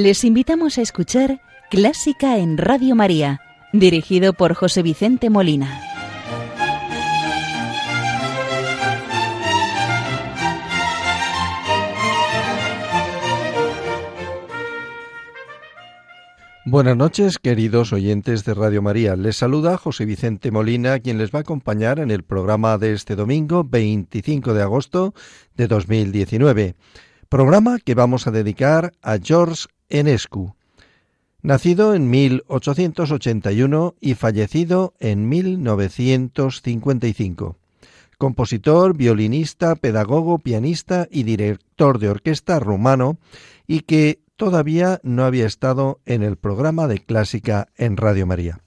Les invitamos a escuchar Clásica en Radio María, dirigido por José Vicente Molina. Buenas noches, queridos oyentes de Radio María. Les saluda José Vicente Molina, quien les va a acompañar en el programa de este domingo 25 de agosto de 2019. Programa que vamos a dedicar a George Enescu, nacido en 1881 y fallecido en 1955. Compositor, violinista, pedagogo, pianista y director de orquesta rumano y que todavía no había estado en el programa de clásica en Radio María.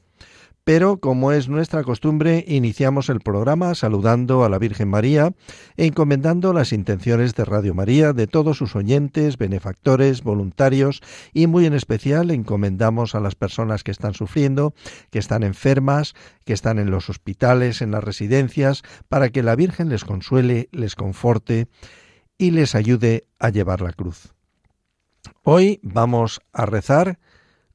Pero, como es nuestra costumbre, iniciamos el programa saludando a la Virgen María e encomendando las intenciones de Radio María, de todos sus oyentes, benefactores, voluntarios y muy en especial encomendamos a las personas que están sufriendo, que están enfermas, que están en los hospitales, en las residencias, para que la Virgen les consuele, les conforte y les ayude a llevar la cruz. Hoy vamos a rezar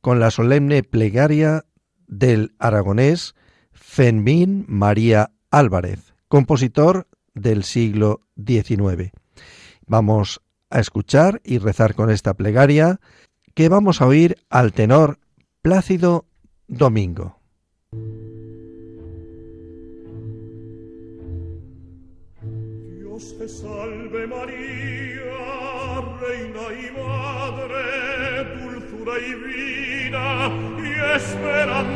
con la solemne plegaria del aragonés Fenmin María Álvarez, compositor del siglo XIX. Vamos a escuchar y rezar con esta plegaria que vamos a oír al tenor Plácido Domingo. Dios te salve María, reina y madre, dulzura y vida esperanza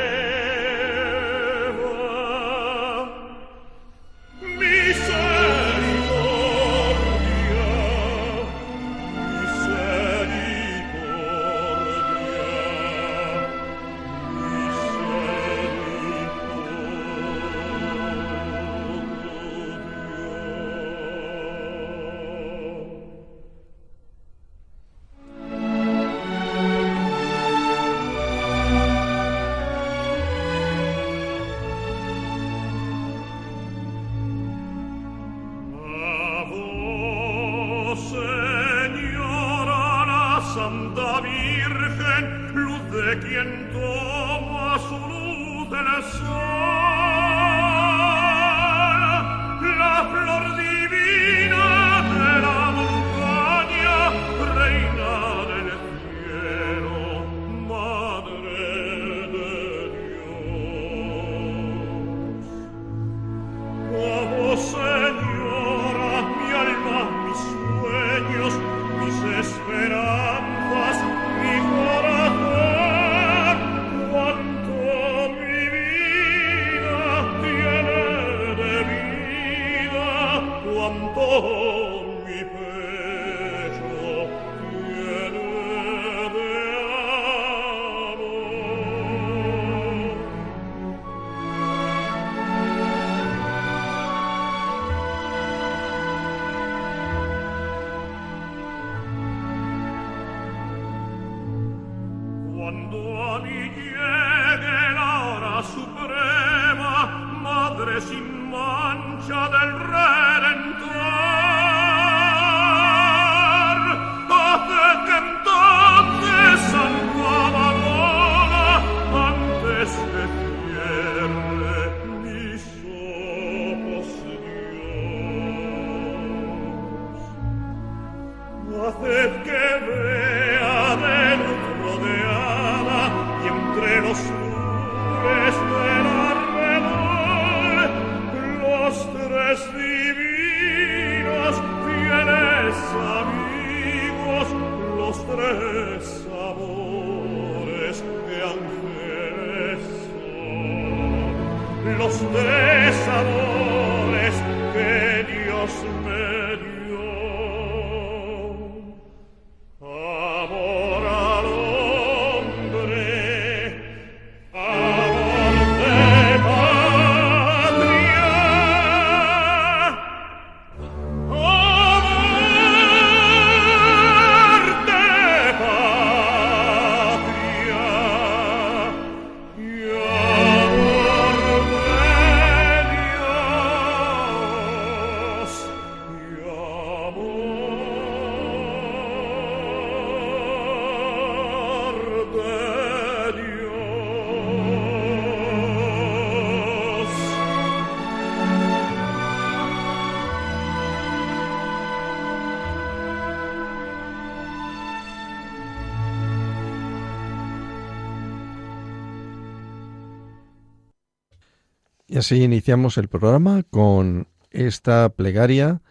así iniciamos el programa con esta plegaria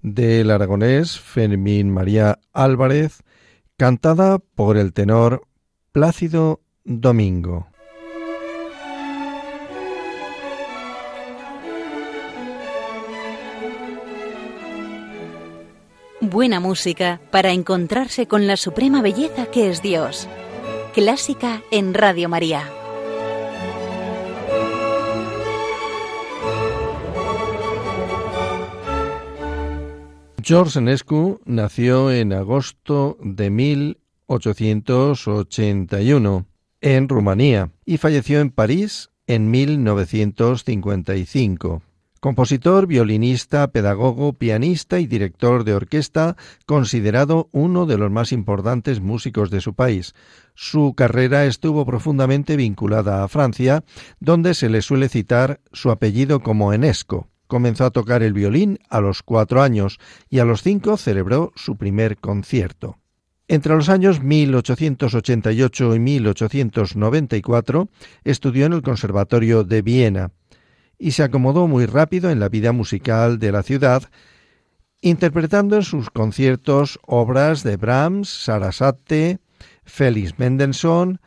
del aragonés Fermín María Álvarez, cantada por el tenor Plácido Domingo. Buena música para encontrarse con la suprema belleza que es Dios. Clásica en Radio María. George Enescu nació en agosto de 1881 en Rumanía y falleció en París en 1955. Compositor, violinista, pedagogo, pianista y director de orquesta, considerado uno de los más importantes músicos de su país. Su carrera estuvo profundamente vinculada a Francia, donde se le suele citar su apellido como Enesco. Comenzó a tocar el violín a los cuatro años y a los cinco celebró su primer concierto. Entre los años 1888 y 1894 estudió en el Conservatorio de Viena y se acomodó muy rápido en la vida musical de la ciudad, interpretando en sus conciertos obras de Brahms, Sarasate, Félix Mendelssohn,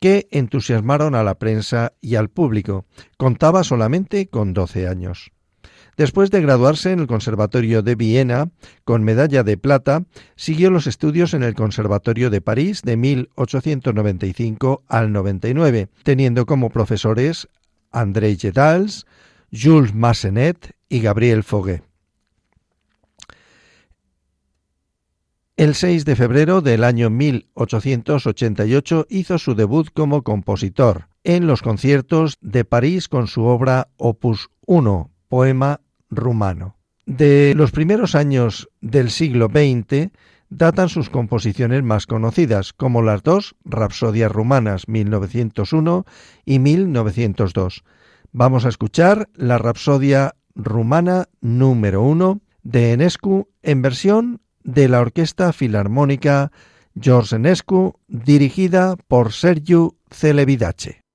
que entusiasmaron a la prensa y al público. Contaba solamente con 12 años. Después de graduarse en el Conservatorio de Viena con medalla de plata, siguió los estudios en el Conservatorio de París de 1895 al 99, teniendo como profesores André Gedals, Jules Massenet y Gabriel Foguet. El 6 de febrero del año 1888 hizo su debut como compositor en los conciertos de París con su obra Opus I, poema rumano. De los primeros años del siglo XX datan sus composiciones más conocidas, como las dos Rapsodias Rumanas 1901 y 1902. Vamos a escuchar la Rapsodia Rumana número 1 de Enescu en versión de la Orquesta Filarmónica George Enescu, dirigida por Sergiu Celebidache.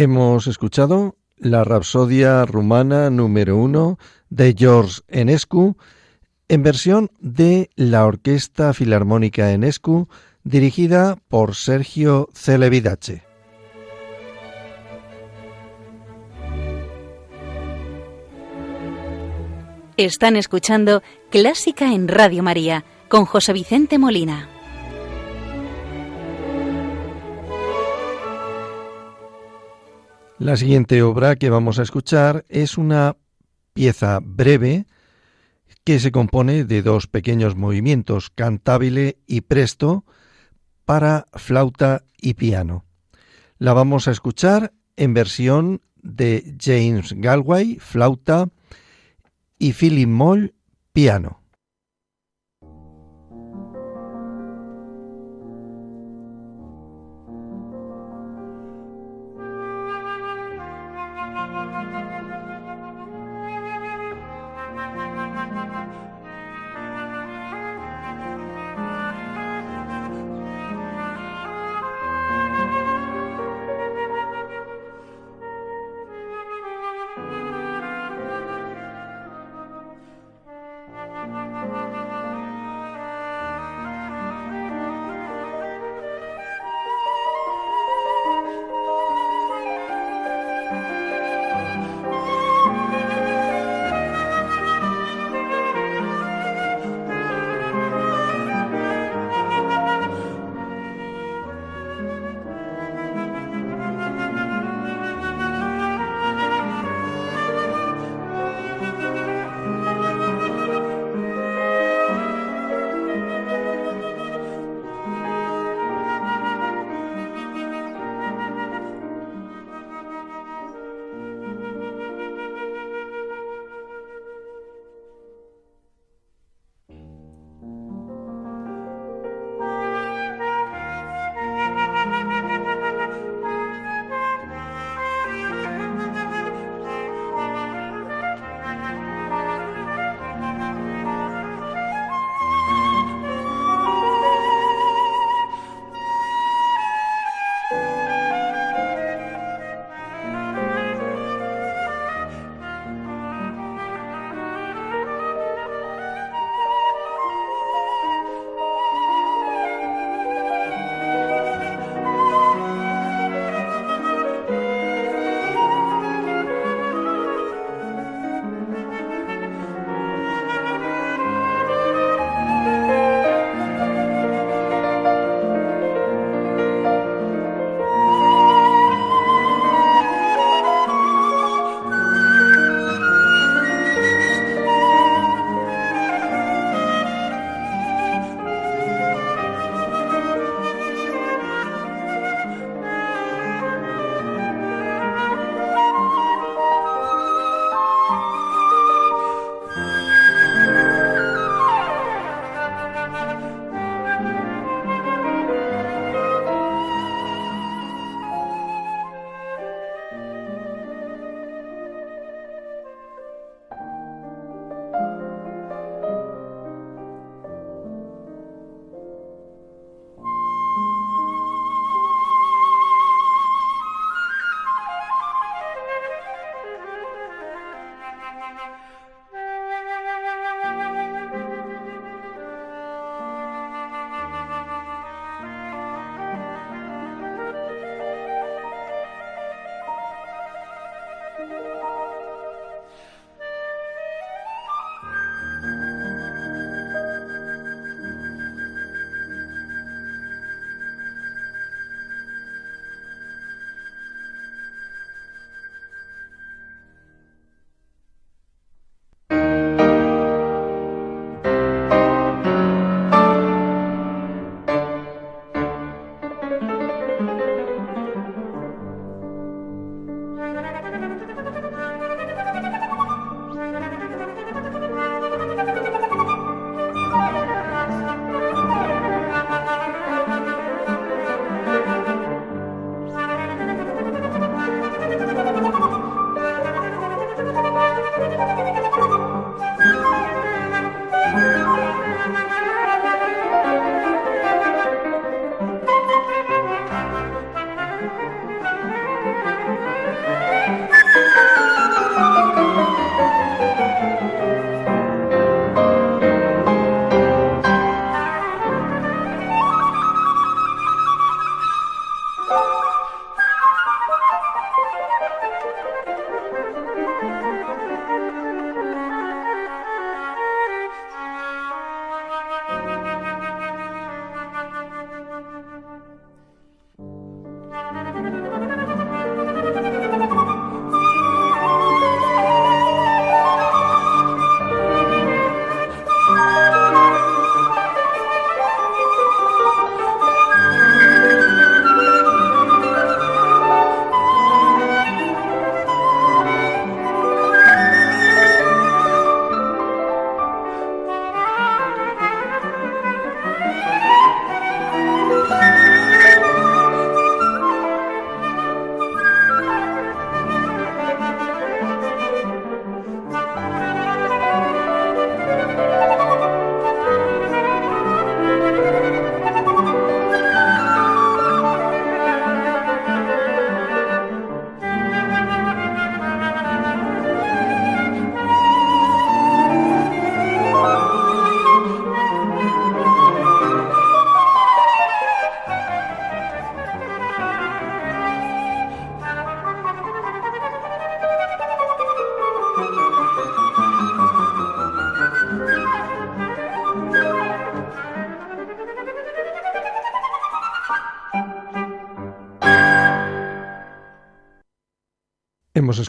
Hemos escuchado la Rapsodia rumana número uno de George Enescu en versión de la Orquesta Filarmónica Enescu dirigida por Sergio Celevidache. Están escuchando Clásica en Radio María con José Vicente Molina. La siguiente obra que vamos a escuchar es una pieza breve que se compone de dos pequeños movimientos, cantabile y presto, para flauta y piano. La vamos a escuchar en versión de James Galway, flauta, y Philip Moll, piano.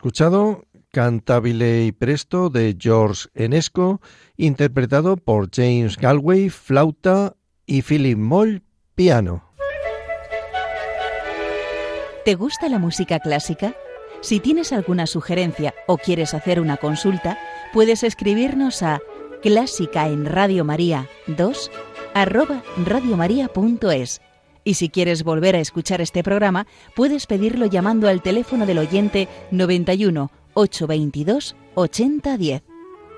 Escuchado Cantabile y Presto de George Enesco, interpretado por James Galway, flauta, y Philip Moll, piano. ¿Te gusta la música clásica? Si tienes alguna sugerencia o quieres hacer una consulta, puedes escribirnos a clásica en Radio María 2 arroba radiomaria.es. Y si quieres volver a escuchar este programa, puedes pedirlo llamando al teléfono del oyente 91 822 8010.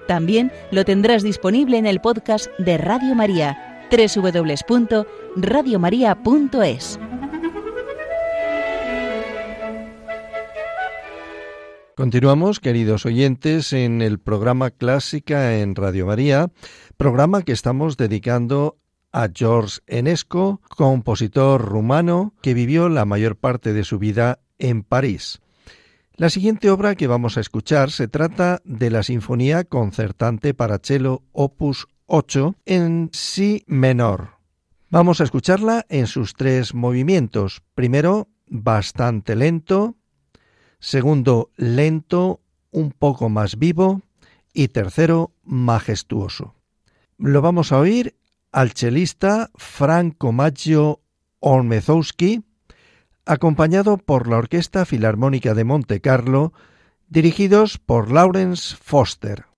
También lo tendrás disponible en el podcast de Radio María, www.radiomaria.es. Continuamos, queridos oyentes, en el programa Clásica en Radio María, programa que estamos dedicando a George Enesco, compositor rumano que vivió la mayor parte de su vida en París. La siguiente obra que vamos a escuchar se trata de la Sinfonía Concertante para cello opus 8 en si menor. Vamos a escucharla en sus tres movimientos. Primero, bastante lento, segundo, lento, un poco más vivo, y tercero, majestuoso. Lo vamos a oír al chelista Franco Maggio Olmezowski, acompañado por la Orquesta Filarmónica de Monte Carlo, dirigidos por Lawrence Foster.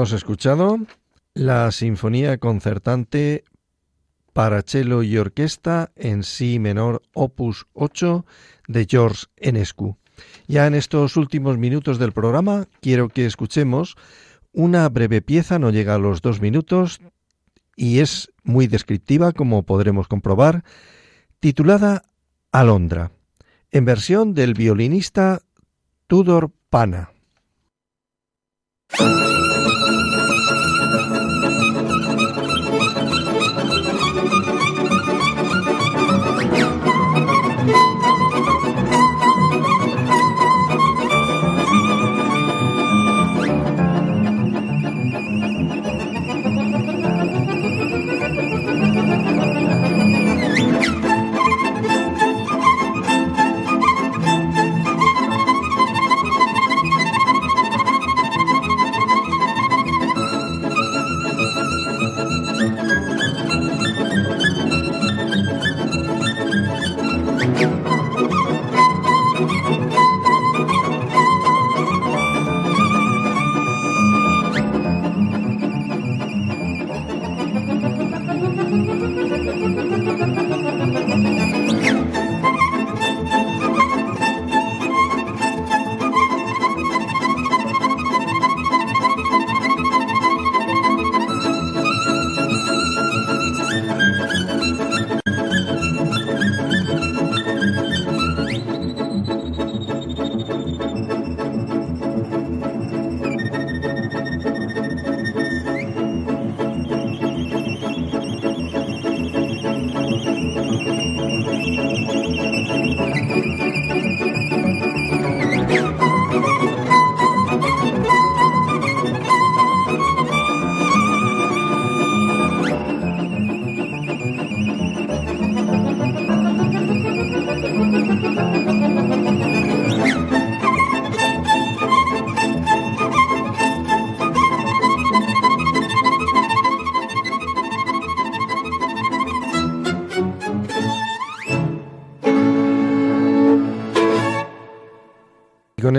Hemos escuchado la Sinfonía Concertante para cello y orquesta en Si menor opus 8 de George Enescu. Ya en estos últimos minutos del programa quiero que escuchemos una breve pieza, no llega a los dos minutos y es muy descriptiva como podremos comprobar, titulada Alondra, en versión del violinista Tudor Pana.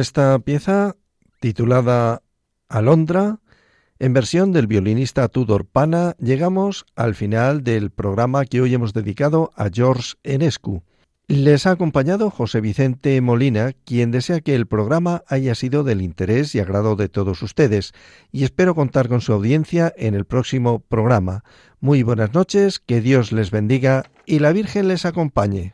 Esta pieza titulada Alondra, en versión del violinista Tudor Pana, llegamos al final del programa que hoy hemos dedicado a George Enescu. Les ha acompañado José Vicente Molina, quien desea que el programa haya sido del interés y agrado de todos ustedes, y espero contar con su audiencia en el próximo programa. Muy buenas noches, que Dios les bendiga y la Virgen les acompañe.